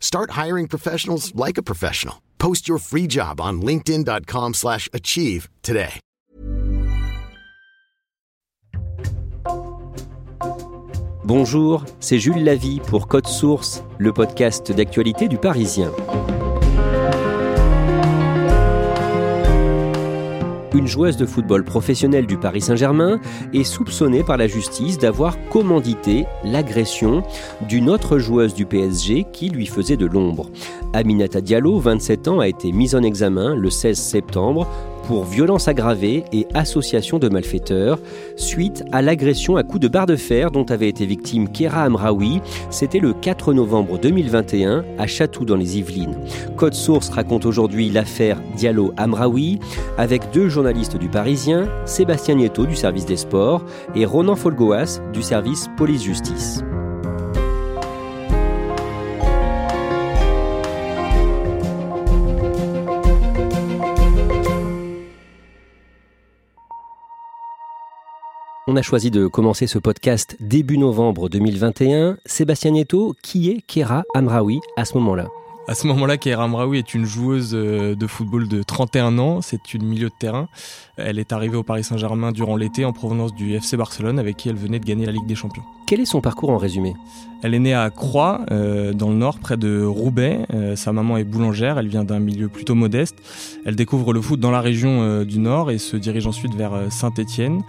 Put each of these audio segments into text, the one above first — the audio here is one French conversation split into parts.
Start hiring professionals like a professional. Post your free job on linkedin.com/achieve slash achieve today. Bonjour, c'est Jules Lavie pour Code Source, le podcast d'actualité du Parisien. Une joueuse de football professionnelle du Paris Saint-Germain est soupçonnée par la justice d'avoir commandité l'agression d'une autre joueuse du PSG qui lui faisait de l'ombre. Aminata Diallo, 27 ans, a été mise en examen le 16 septembre pour violence aggravée et association de malfaiteurs suite à l'agression à coups de barre de fer dont avait été victime Kera Amraoui. C'était le 4 novembre 2021 à Chatou dans les Yvelines. Code Source raconte aujourd'hui l'affaire Diallo Amraoui avec deux journalistes du Parisien, Sébastien Nieto du service des sports et Ronan Folgoas du service police-justice. On a choisi de commencer ce podcast début novembre 2021. Sébastien Nieto, qui est Kera Amraoui à ce moment-là? À ce moment-là, Keira Amraoui est une joueuse euh, de football de 31 ans. C'est une milieu de terrain. Elle est arrivée au Paris Saint-Germain durant l'été en provenance du FC Barcelone avec qui elle venait de gagner la Ligue des Champions. Quel est son parcours en résumé? Elle est née à Croix, euh, dans le nord, près de Roubaix. Euh, sa maman est boulangère. Elle vient d'un milieu plutôt modeste. Elle découvre le foot dans la région du nord et se dirige ensuite vers Saint-Étienne,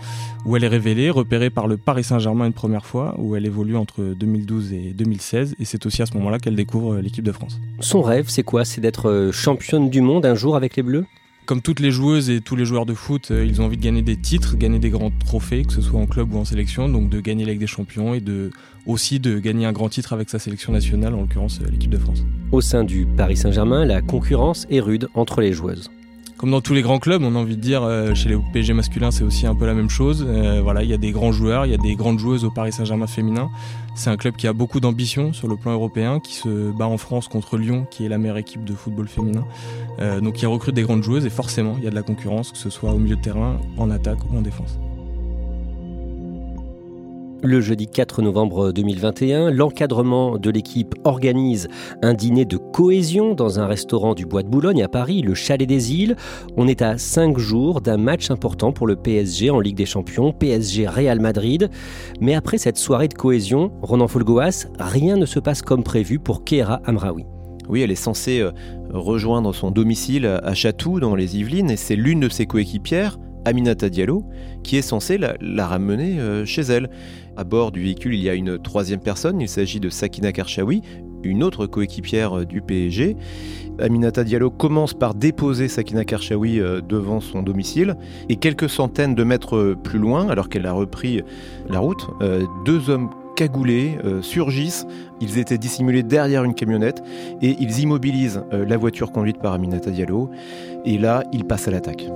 où elle est révélée, repérée par le Paris Saint-Germain une première fois, où elle évolue entre 2012 et 2016. Et c'est aussi à ce moment-là qu'elle découvre l'équipe de France. Son rêve, c'est quoi? C'est d'être championne du monde un jour avec les Bleus? Comme toutes les joueuses et tous les joueurs de foot, euh, ils ont envie de gagner des titres, gagner des grands trophées, que ce soit en club ou en sélection, donc de gagner la des Champions et aussi de gagner un grand titre avec sa sélection nationale, en l'occurrence euh, l'équipe de France. Au sein du Paris Saint-Germain, la concurrence est rude entre les joueuses comme dans tous les grands clubs, on a envie de dire, euh, chez les PSG masculins, c'est aussi un peu la même chose. Euh, voilà, il y a des grands joueurs, il y a des grandes joueuses au Paris Saint-Germain féminin. C'est un club qui a beaucoup d'ambition sur le plan européen, qui se bat en France contre Lyon, qui est la meilleure équipe de football féminin. Euh, donc il recrute des grandes joueuses et forcément, il y a de la concurrence, que ce soit au milieu de terrain, en attaque ou en défense. Le jeudi 4 novembre 2021, l'encadrement de l'équipe organise un dîner de cohésion dans un restaurant du Bois de Boulogne à Paris, le Chalet des Îles. On est à 5 jours d'un match important pour le PSG en Ligue des Champions, PSG Real Madrid. Mais après cette soirée de cohésion, Ronan Folgoas, rien ne se passe comme prévu pour Kéra Amraoui. Oui, elle est censée euh, rejoindre son domicile à Chatou dans les Yvelines et c'est l'une de ses coéquipières, Aminata Diallo, qui est censée la, ramener euh, chez elle. À bord du véhicule, il y a une troisième personne, il s'agit de Sakina Karchaoui, une autre coéquipière euh, du PSG. Aminata Diallo commence par déposer Sakina Karchaoui euh, devant son domicile et quelques centaines de mètres plus loin, alors qu'elle a repris la route, deux hommes cagoulés surgissent. Ils étaient dissimulés derrière une camionnette et ils immobilisent la voiture conduite par Aminata Diallo. Et là, ils passent à l'attaque.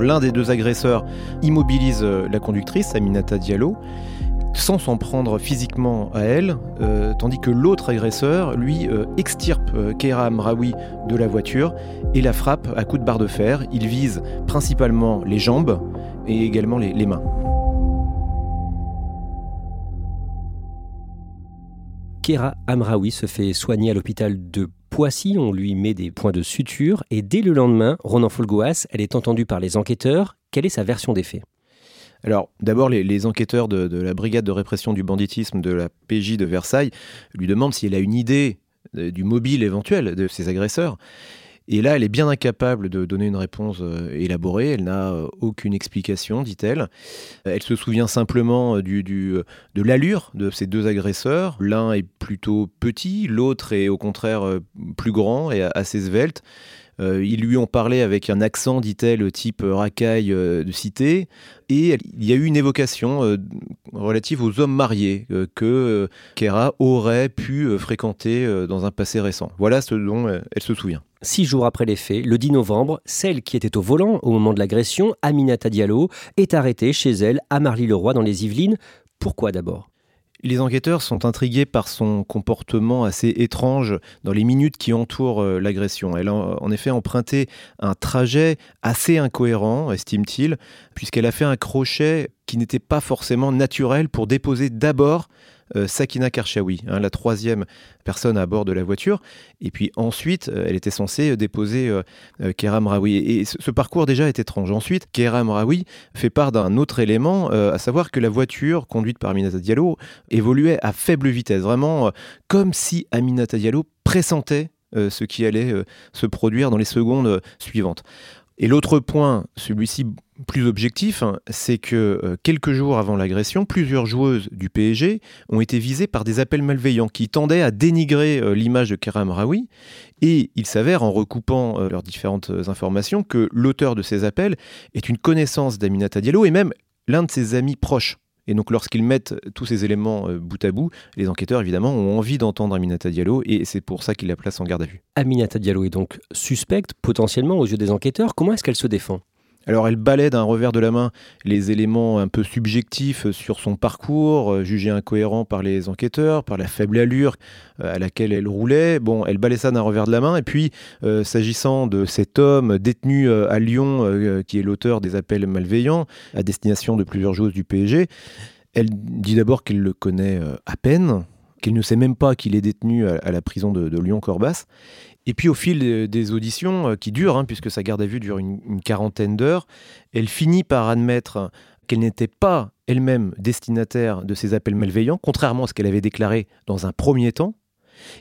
L'un des deux agresseurs immobilise euh, la conductrice, Aminata Diallo, sans s'en prendre physiquement à elle, euh, tandis que l'autre agresseur, lui, euh, extirpe Keira Amraoui de la voiture et la frappe à coups de barre de fer. Il vise principalement les jambes et également les, mains. Kera Amraoui se fait soigner à l'hôpital de Poissy, on lui met des points de suture et dès le lendemain, Ronan Folgoas, elle est entendue par les enquêteurs. Quelle est sa version des faits? Alors, d'abord, les, enquêteurs de, la brigade de répression du banditisme de la PJ de Versailles lui demandent si elle a une idée euh, du mobile éventuel de ces agresseurs. Et là, elle est bien incapable de donner une réponse euh, élaborée. Elle n'a euh, aucune explication, dit-elle. Elle se souvient simplement euh, de l'allure de ces deux agresseurs. L'un est plutôt petit, l'autre est au contraire plus grand et assez svelte. Ils lui ont parlé avec un accent, dit-elle, type racaille de cité. Et il y a eu une évocation relative aux hommes mariés que Kera aurait pu fréquenter dans un passé récent. Voilà ce dont elle se souvient. Six jours après les faits, le 10 novembre, celle qui était au volant au moment de l'agression, Aminata Diallo, est arrêtée chez elle à Marly-le-Roi dans les Yvelines. Pourquoi d'abord? Les enquêteurs sont intrigués par son comportement assez étrange dans les minutes qui entourent euh, l'agression. Elle a en effet emprunté un trajet assez incohérent, estime-t-il, puisqu'elle a fait un crochet qui n'était pas forcément naturel pour déposer d'abord euh, Sakina Karchaoui, hein, la troisième personne à bord de la voiture. Et puis ensuite, euh, elle était censée déposer euh, Raoui. Et ce, parcours déjà est étrange. Ensuite, Keram Raoui fait part d'un autre élément, à savoir que la voiture conduite par Aminata Diallo évoluait à faible vitesse, vraiment comme si Aminata Diallo pressentait ce qui allait se produire dans les secondes suivantes. Et l'autre point, celui-ci plus objectif, hein, c'est que euh, quelques jours avant l'agression, plusieurs joueuses du PSG ont été visées par des appels malveillants qui tendaient à dénigrer euh, l'image de Keram Raoui. Et il s'avère, en recoupant euh, leurs différentes informations, que l'auteur de ces appels est une connaissance d'Aminata Diallo et même l'un de ses amis proches. Et donc lorsqu'ils mettent tous ces éléments bout à bout, les enquêteurs évidemment ont envie d'entendre Aminata Diallo et c'est pour ça qu'ils la placent en garde à vue. Aminata Diallo est donc suspecte potentiellement aux yeux des enquêteurs. Comment est-ce qu'elle se défend? Alors elle balaie d'un revers de la main les éléments un peu subjectifs sur son parcours, euh, jugés incohérents par les enquêteurs, par la faible allure euh, à laquelle elle roulait. Bon, elle balaie ça d'un revers de la main. Et puis, euh, s'agissant de cet homme détenu à Lyon, qui est l'auteur des appels malveillants à destination de plusieurs joueuses du PSG, elle dit d'abord qu'elle le connaît à peine, qu'elle ne sait même pas qu'il est détenu à, la prison de, de Lyon-Corbas. Et puis au fil des auditions, euh, qui durent, hein, puisque sa garde à vue dure une, quarantaine d'heures, elle finit par admettre qu'elle n'était pas elle-même destinataire de ces appels malveillants, contrairement à ce qu'elle avait déclaré dans un premier temps.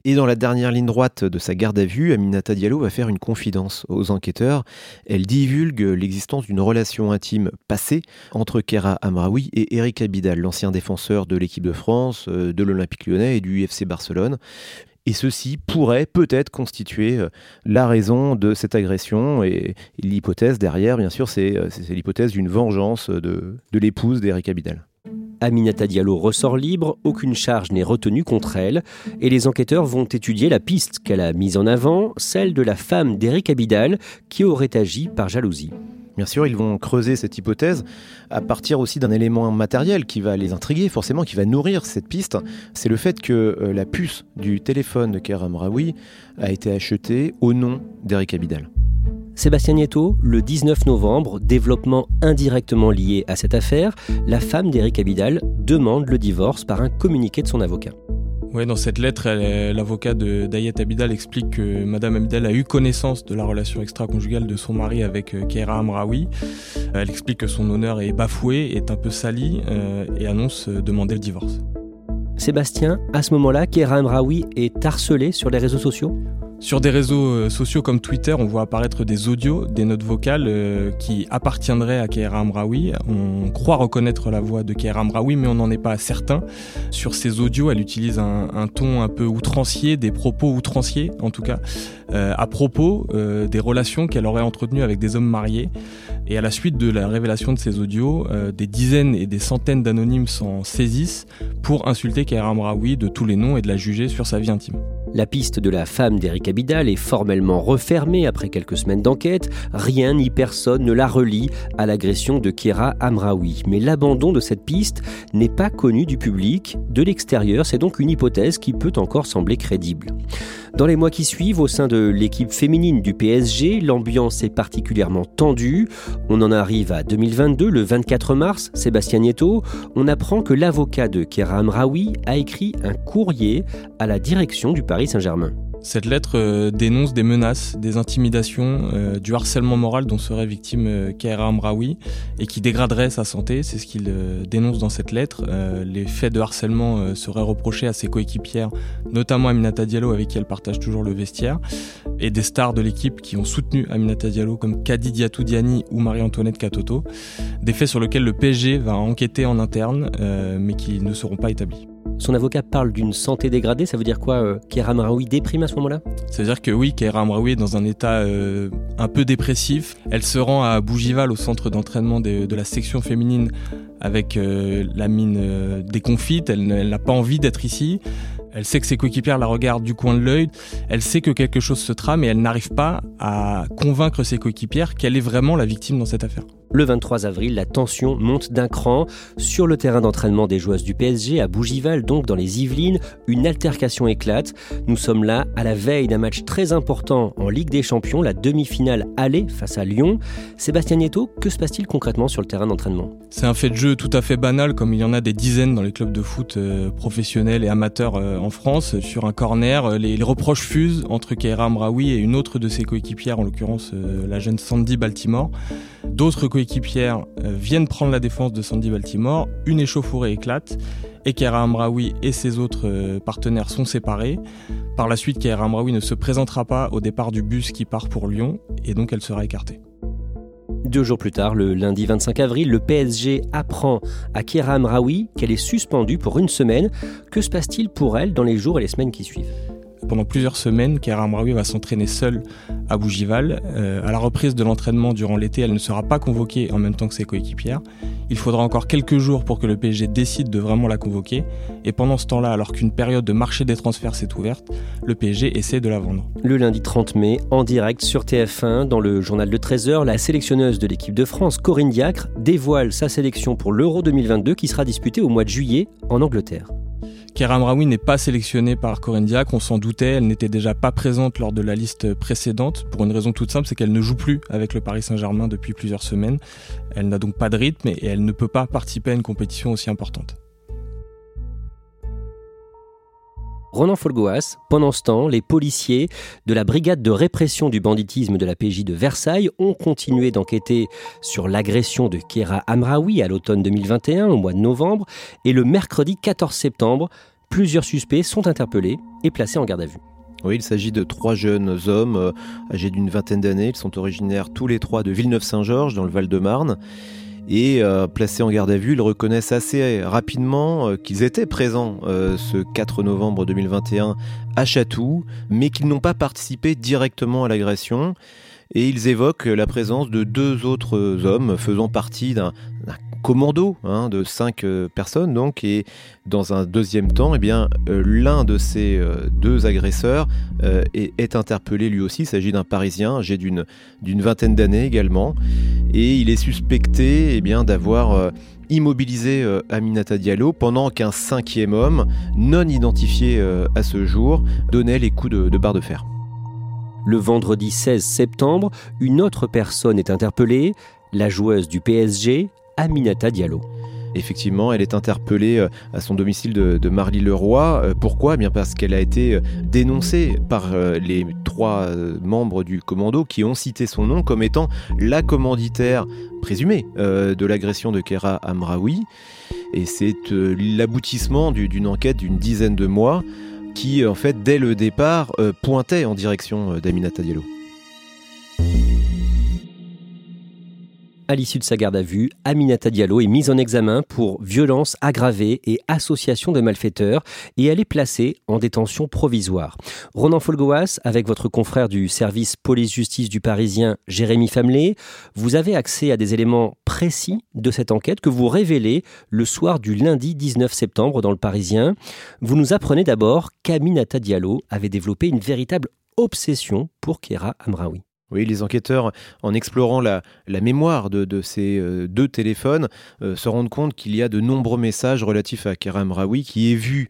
Et dans la dernière ligne droite de sa garde à vue, Aminata Diallo va faire une confidence aux enquêteurs. Elle divulgue l'existence d'une relation intime passée entre Kera Amraoui et Eric Abidal, l'ancien défenseur de l'équipe de France, euh, de l'Olympique lyonnais et du FC Barcelone. Et ceci pourrait peut-être constituer euh, la raison de cette agression. Et, l'hypothèse derrière, bien sûr, c'est euh, l'hypothèse d'une vengeance de, de l'épouse d'Eric Abidal. Aminata Diallo ressort libre, aucune charge n'est retenue contre elle, et les enquêteurs vont étudier la piste qu'elle a mise en avant, celle de la femme d'Eric Abidal, qui aurait agi par jalousie. Bien sûr, ils vont creuser cette hypothèse à partir aussi d'un élément matériel qui va les intriguer, forcément, qui va nourrir cette piste. C'est le fait que euh, la puce du téléphone de Kerem Raoui a été achetée au nom d'Eric Abidal. Sébastien Nieto, le 19 novembre, développement indirectement lié à cette affaire, la femme d'Eric Abidal demande le divorce par un communiqué de son avocat. Ouais, dans cette lettre, l'avocat d'Ayet Abidal explique que Madame Abidal a eu connaissance de la relation extra-conjugale de son mari avec euh, Keira Amraoui. Elle explique que son honneur est bafoué, est un peu sali euh, et annonce euh, demander le divorce. Sébastien, à ce moment-là, Keira Amraoui est harcelée sur les réseaux sociaux sur des réseaux euh, sociaux comme Twitter, on voit apparaître des audios, des notes vocales euh, qui appartiendraient à Keira Amraoui. On croit reconnaître la voix de Keira Amraoui, mais on n'en est pas certain. Sur ces audios, elle utilise un, ton un peu outrancier, des propos outranciers en tout cas, euh, à propos des relations qu'elle aurait entretenues avec des hommes mariés. Et à la suite de la révélation de ces audios, des dizaines et des centaines d'anonymes s'en saisissent pour insulter Keira Amraoui de tous les noms et de la juger sur sa vie intime. La piste de la femme d'Eric Abidal est formellement refermée après quelques semaines d'enquête. Rien ni personne ne la relie à l'agression de Kira Amraoui. Mais l'abandon de cette piste n'est pas connu du public. De l'extérieur, c'est donc une hypothèse qui peut encore sembler crédible. Dans les mois qui suivent, au sein de l'équipe féminine du PSG, l'ambiance est particulièrement tendue. On en arrive à 2022, le 24 mars, Sébastien Nieto, on apprend que l'avocat de Kera Amraoui a écrit un courrier à la direction du Paris Saint-Germain. Cette lettre euh, dénonce des menaces, des intimidations, euh, du harcèlement moral dont serait victime euh, Kaira Amraoui et qui dégraderait sa santé. C'est ce qu'il dénonce dans cette lettre. les faits de harcèlement seraient reprochés à ses coéquipières, notamment Aminata Diallo avec qui elle partage toujours le vestiaire, et des stars de l'équipe qui ont soutenu Aminata Diallo comme Kadi Diani ou Marie-Antoinette Katoto. Des faits sur lesquels le PSG va enquêter en interne, mais qui ne seront pas établis. Son avocat parle d'une santé dégradée, ça veut dire quoi euh, Kéra déprime à ce moment-là? Ça veut dire que oui, Kéra Amraoui est dans un état euh, un peu dépressif. Elle se rend à Bougival, au centre d'entraînement de, la section féminine, avec euh, la mine euh, déconfite. Elle n'a pas envie d'être ici. Elle sait que ses coéquipières la regardent du coin de l'œil. Elle sait que quelque chose se trame et elle n'arrive pas à convaincre ses coéquipières qu'elle est vraiment la victime dans cette affaire. Le 23 avril, la tension monte d'un cran. Sur le terrain d'entraînement des joueuses du PSG, à Bougival, donc dans les Yvelines, une altercation éclate. Nous sommes là à la veille d'un match très important en Ligue des Champions, la demi-finale aller face à Lyon. Sébastien Nieto, que se passe-t-il concrètement sur le terrain d'entraînement? C'est un fait de jeu tout à fait banal, comme il y en a des dizaines dans les clubs de foot euh, professionnels et amateurs euh, en France. Sur un corner, euh, les, reproches fusent entre Keira Amraoui et une autre de ses coéquipières, en l'occurrence la jeune Sandy Baltimore. D'autres coéquipières euh, viennent prendre la défense de Sandy Baltimore, une échauffourée éclate, et Kera Amraoui et ses autres euh, partenaires sont séparés. Par la suite, Kera Amraoui ne se présentera pas au départ du bus qui part pour Lyon, et donc elle sera écartée. Deux jours plus tard, le lundi 25 avril, le PSG apprend à Kera Amraoui qu'elle est suspendue pour une semaine. Que se passe-t-il pour elle dans les jours et les semaines qui suivent? Pendant plusieurs semaines, Kera Amraoui va s'entraîner seule à Bougival. Euh, à la reprise de l'entraînement durant l'été, elle ne sera pas convoquée en même temps que ses coéquipières. Il faudra encore quelques jours pour que le PSG décide de vraiment la convoquer. Et pendant ce temps-là, alors qu'une période de marché des transferts s'est ouverte, le PSG essaie de la vendre. Le lundi 30 mai, en direct sur TF1, dans le journal de 13h, la sélectionneuse de l'équipe de France, Corinne Diacre, dévoile sa sélection pour l'Euro 2022 qui sera disputé au mois de juillet en Angleterre. Keram Raoui n'est pas sélectionnée par Corinne on s'en doutait, elle n'était déjà pas présente lors de la liste précédente, pour une raison toute simple, c'est qu'elle ne joue plus avec le Paris Saint-Germain depuis plusieurs semaines. Elle n'a donc pas de rythme et elle ne peut pas participer à une compétition aussi importante. Ronan Folgoas, pendant ce temps, les policiers de la brigade de répression du banditisme de la PJ de Versailles ont continué d'enquêter sur l'agression de Kera Amraoui à l'automne 2021, au mois de novembre, et le mercredi 14 septembre, plusieurs suspects sont interpellés et placés en garde à vue. Oui, il s'agit de trois jeunes hommes euh, âgés d'une vingtaine d'années. Ils sont originaires tous les trois de Villeneuve-Saint-Georges, dans le Val-de-Marne et euh, placés en garde à vue, ils reconnaissent assez rapidement euh, qu'ils étaient présents euh, ce 4 novembre 2021 à Chatou, mais qu'ils n'ont pas participé directement à l'agression. Et ils évoquent la présence de deux autres hommes faisant partie d'un commando hein, de cinq euh, personnes donc et dans un deuxième temps eh bien euh, l'un de ces euh, deux agresseurs est, interpellé lui aussi il s'agit d'un parisien âgé d'une vingtaine d'années également et il est suspecté eh bien d'avoir immobilisé Aminata Diallo pendant qu'un cinquième homme non identifié à ce jour donnait les coups de, de barre de fer. Le vendredi 16 septembre, une autre personne est interpellée, la joueuse du PSG, Aminata Diallo. Effectivement, elle est interpellée euh, à son domicile de, Marly-le-Roi. Euh, pourquoi? Eh Bien parce qu'elle a été euh, dénoncée par les trois membres du commando qui ont cité son nom comme étant la commanditaire présumée de l'agression de Kera Amraoui. Et c'est l'aboutissement d'une enquête d'une dizaine de mois qui, en fait, dès le départ, pointait en direction d'Aminata Diallo. À l'issue de sa garde à vue, Aminata Diallo est mise en examen pour violence aggravée et association de malfaiteurs et elle est placée en détention provisoire. Ronan Folgoas, avec votre confrère du service police-justice du Parisien, Jérémy Famelet, vous avez accès à des éléments précis de cette enquête que vous révélez le soir du lundi 19 septembre dans le Parisien. Vous nous apprenez d'abord qu'Aminata Diallo avait développé une véritable obsession pour Kera Amraoui. Oui, les enquêteurs, en explorant la, mémoire de, ces euh, deux téléphones, euh, se rendent compte qu'il y a de nombreux messages relatifs à Kerem Raoui qui est vu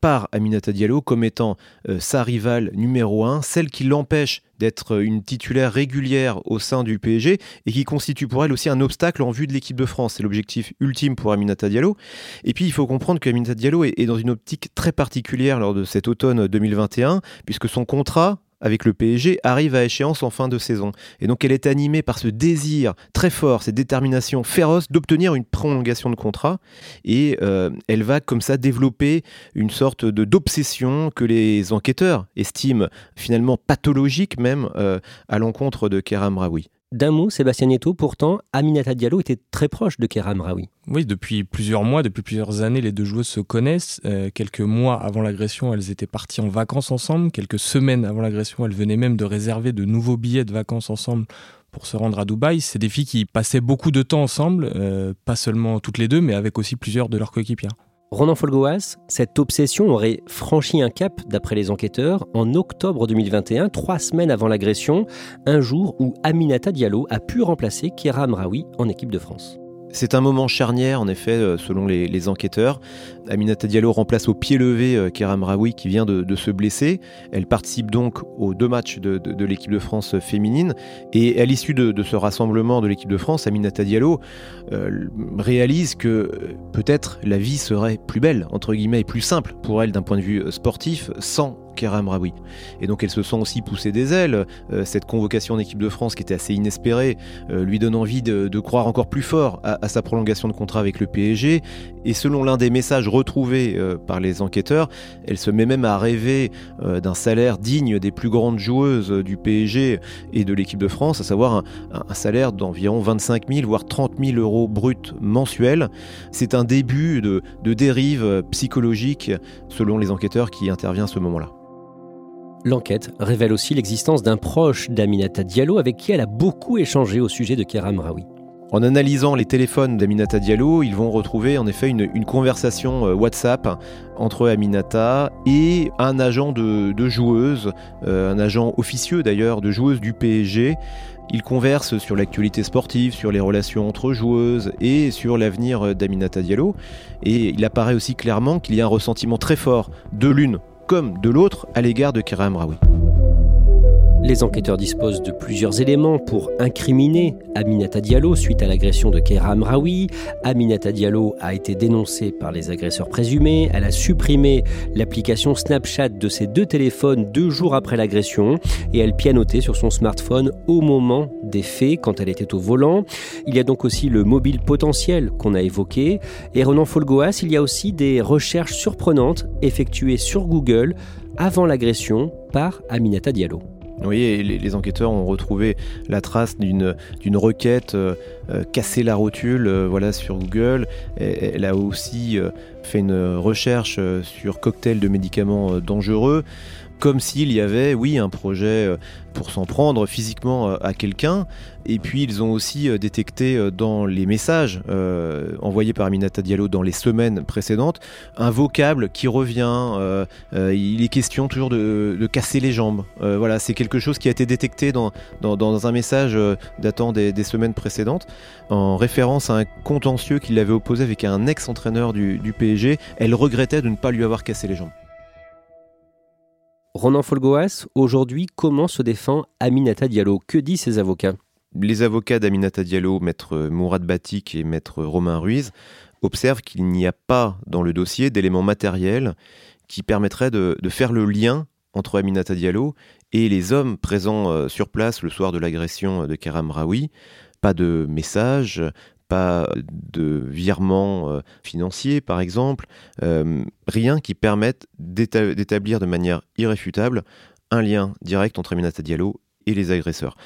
par Aminata Diallo comme étant euh, sa rivale numéro un, celle qui l'empêche d'être une titulaire régulière au sein du PSG et qui constitue pour elle aussi un obstacle en vue de l'équipe de France. C'est l'objectif ultime pour Aminata Diallo. Et puis il faut comprendre qu'Aminata Diallo est dans une optique très particulière lors de cet automne 2021, puisque son contrat avec le PSG arrive à échéance en fin de saison. Et donc elle est animée par ce désir très fort, cette détermination féroce d'obtenir une prolongation de contrat. Et euh, elle va comme ça développer une sorte d'obsession que les enquêteurs estiment finalement pathologique même euh, à l'encontre de Keram Raoui. D'un mot, Sébastien Nieto, pourtant, Aminata Diallo était très proche de Keram Raoui. Oui, depuis plusieurs mois, depuis plusieurs années, les deux joueuses se connaissent. Euh, quelques mois avant l'agression, elles étaient parties en vacances ensemble. Quelques semaines avant l'agression, elles venaient même de réserver de nouveaux billets de vacances ensemble pour se rendre à Dubaï. C'est des filles qui passaient beaucoup de temps ensemble, euh, pas seulement toutes les deux, mais avec aussi plusieurs de leurs coéquipières. Ronan Folgoas, cette obsession aurait franchi un cap, d'après les enquêteurs, en octobre 2021, trois semaines avant l'agression, un jour où Aminata Diallo a pu remplacer Kira Amraoui en équipe de France. C'est un moment charnière, en effet, euh, selon les, enquêteurs. Aminata Diallo remplace au pied levé euh, Kéram Raoui qui vient de, se blesser. Elle participe donc aux deux matchs de, l'équipe de France féminine. Et à l'issue de, ce rassemblement de l'équipe de France, Aminata Diallo euh, réalise que peut-être la vie serait plus belle, entre guillemets, et plus simple pour elle d'un point de vue sportif, sans Keram Raoui. Et donc elle se sent aussi pousser des ailes. Euh, cette convocation en équipe de France qui était assez inespérée euh, lui donne envie de, croire encore plus fort à, sa prolongation de contrat avec le PSG. Et selon l'un des messages retrouvés euh, par les enquêteurs, elle se met même à rêver d'un salaire digne des plus grandes joueuses du PSG et de l'équipe de France, à savoir un, salaire d'environ 25 000 voire 30 000 euros bruts mensuels. C'est un début de, de dérive psychologique selon les enquêteurs qui intervient à ce moment-là. L'enquête révèle aussi l'existence d'un proche d'Aminata Diallo avec qui elle a beaucoup échangé au sujet de Kéram Raoui. En analysant les téléphones d'Aminata Diallo, ils vont retrouver en effet une, conversation euh, WhatsApp entre Aminata et un agent de, joueuse, euh, un agent officieux d'ailleurs de joueuse du PSG. Ils conversent sur l'actualité sportive, sur les relations entre joueuses et sur l'avenir d'Aminata Diallo. Et il apparaît aussi clairement qu'il y a un ressentiment très fort de l'une comme de l'autre à l'égard de Kira Amraoui. Les enquêteurs disposent de plusieurs éléments pour incriminer Aminata Diallo suite à l'agression de Keira Amraoui. Aminata Diallo a été dénoncée par les agresseurs présumés. Elle a supprimé l'application Snapchat de ses deux téléphones deux jours après l'agression et elle pianotait sur son smartphone au moment des faits quand elle était au volant. Il y a donc aussi le mobile potentiel qu'on a évoqué. Et Renan Folgoas, il y a aussi des recherches surprenantes effectuées sur Google avant l'agression par Aminata Diallo. Oui, les, enquêteurs ont retrouvé la trace d'une requête euh, euh, casser la rotule euh, voilà, sur Google. elle a aussi fait une recherche sur cocktail de médicaments dangereux comme s'il y avait, oui, un projet euh, pour s'en prendre physiquement euh, à quelqu'un. Et puis ils ont aussi euh, détecté dans les messages envoyés par Aminata Diallo dans les semaines précédentes un vocable qui revient. il est question toujours de, casser les jambes. voilà, c'est quelque chose qui a été détecté dans, un message datant des, semaines précédentes en référence à un contentieux qu'il avait opposé avec un ex-entraîneur du PSG. Elle regrettait de ne pas lui avoir cassé les jambes. Ronan Folgoas, aujourd'hui, comment se défend Aminata Diallo? Que disent ses avocats? Les avocats d'Aminata Diallo, maître Mourad Batik et maître Romain Ruiz, observent qu'il n'y a pas dans le dossier d'éléments matériels qui permettraient de, faire le lien entre Aminata Diallo et les hommes présents euh, sur place le soir de l'agression de Karam Raoui. Pas de messages, pas de virement euh, financier par exemple, euh, rien qui permette d'établir de manière irréfutable un lien direct entre Aminata Diallo et les agresseurs.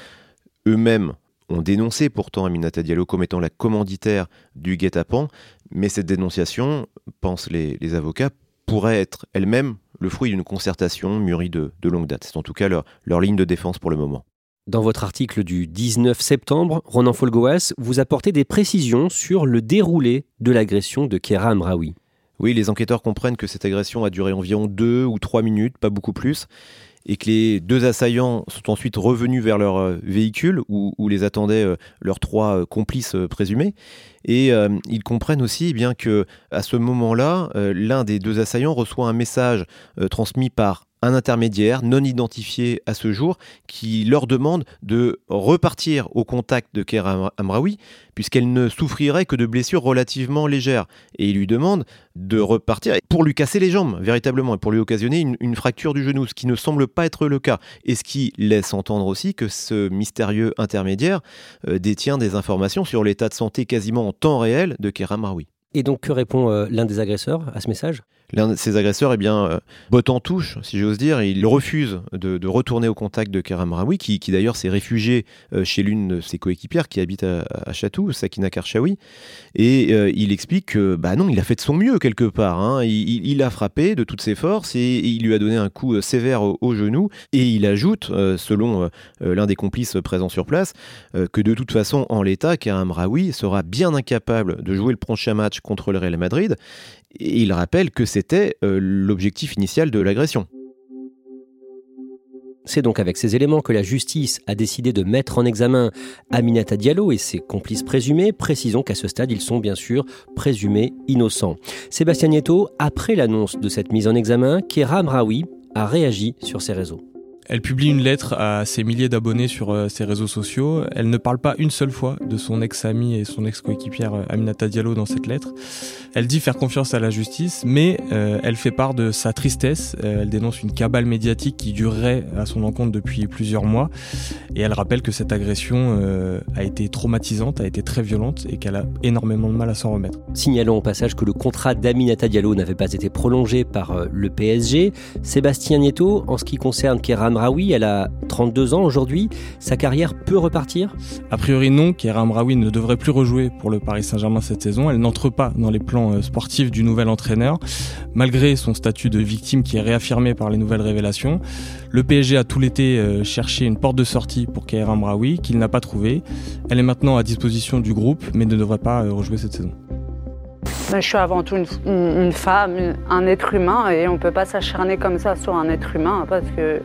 Eux-mêmes ont dénoncé pourtant Aminata Diallo comme étant la commanditaire du guet-apens, mais cette dénonciation, pensent les, avocats, pourrait être elle-même le fruit d'une concertation mûrie de, longue date. C'est en tout cas leur ligne de défense pour le moment. Dans votre article du 19 septembre, Ronan Folgoas, vous apportez des précisions sur le déroulé de l'agression de Kera Amraoui. Oui, les enquêteurs comprennent que cette agression a duré environ deux ou trois minutes, pas beaucoup plus, et que les deux assaillants sont ensuite revenus vers leur euh, véhicule où, les attendaient euh, leurs trois complices présumés. Et ils comprennent aussi eh bien que à ce moment-là, l'un des deux assaillants reçoit un message transmis par un intermédiaire non identifié à ce jour qui leur demande de repartir au contact de Kera Amraoui puisqu'elle ne souffrirait que de blessures relativement légères. Et il lui demande de repartir pour lui casser les jambes, véritablement, et pour lui occasionner une, fracture du genou, ce qui ne semble pas être le cas. Et ce qui laisse entendre aussi que ce mystérieux intermédiaire euh, détient des informations sur l'état de santé quasiment en temps réel de Kera Amraoui. Et donc, que répond euh, l'un des agresseurs à ce message? L'un de ces agresseurs, eh bien, euh, botte en touche, si j'ose dire, il refuse de, retourner au contact de Karam Raoui, qui, d'ailleurs s'est réfugié euh, chez l'une de ses coéquipières qui habite à, Chatou, Sakina Karchaoui. Et il explique que, bah non, il a fait de son mieux quelque part. Hein. Il, a frappé de toutes ses forces et, il lui a donné un coup sévère au, genou. Et il ajoute, selon l'un des complices présents sur place, que de toute façon, en l'état, Karam Raoui sera bien incapable de jouer le prochain match contre le Real Madrid. Il rappelle que c'était euh, l'objectif initial de l'agression. C'est donc avec ces éléments que la justice a décidé de mettre en examen Aminata Diallo et ses complices présumés. Précisons qu'à ce stade, ils sont bien sûr présumés innocents. Sébastien Nieto, après l'annonce de cette mise en examen, Kera Mraoui a réagi sur ses réseaux. Elle publie une lettre à ses milliers d'abonnés sur euh, ses réseaux sociaux. Elle ne parle pas une seule fois de son ex-ami et son ex-coéquipière euh, Aminata Diallo dans cette lettre. Elle dit faire confiance à la justice, mais euh, elle fait part de sa tristesse. elle dénonce une cabale médiatique qui durerait à son encontre depuis plusieurs mois. Et elle rappelle que cette agression a été traumatisante, a été très violente et qu'elle a énormément de mal à s'en remettre. Signalons au passage que le contrat d'Aminata Diallo n'avait pas été prolongé par le PSG. Sébastien Nieto, en ce qui concerne Kéram Amraoui, elle a 32 ans aujourd'hui. Sa carrière peut repartir? A priori non, Kera Amraoui ne devrait plus rejouer pour le Paris Saint-Germain cette saison. Elle n'entre pas dans les plans euh, sportifs du nouvel entraîneur, malgré son statut de victime qui est réaffirmé par les nouvelles révélations. Le PSG a tout l'été euh, cherché une porte de sortie pour Kera Amraoui, qu'il n'a pas trouvé. Elle est maintenant à disposition du groupe, mais ne devrait pas euh, rejouer cette saison. je suis avant tout une, femme, un être humain, et on ne peut pas s'acharner comme ça sur un être humain parce que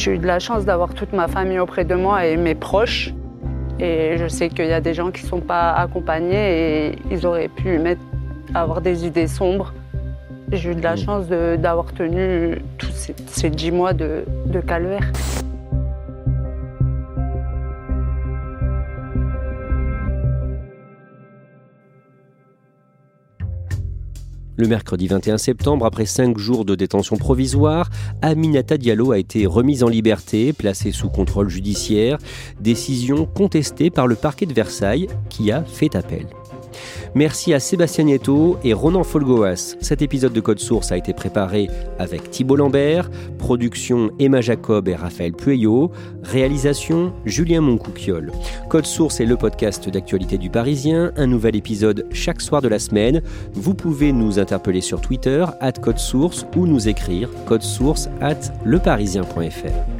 j'ai eu de la chance d'avoir toute ma famille auprès de moi et mes proches. Et je sais qu'il y a des gens qui ne sont pas accompagnés et ils auraient pu mettre, avoir des idées sombres. J'ai eu de la chance d'avoir tenu tous ces, dix mois de, de calvaire. Le mercredi 21 septembre, après cinq jours de détention provisoire, Aminata Diallo a été remise en liberté, placée sous contrôle judiciaire, décision contestée par le parquet de Versailles qui a fait appel. Merci à Sébastien Nieto et Ronan Folgoas. Cet épisode de Code Source a été préparé avec Thibault Lambert, production Emma Jacob et Raphaël Pueyo, réalisation Julien Moncouquiole. Code Source est le podcast d'actualité du Parisien, un nouvel épisode chaque soir de la semaine. Vous pouvez nous interpeller sur Twitter, at Code Source, ou nous écrire source at leparisien.fr.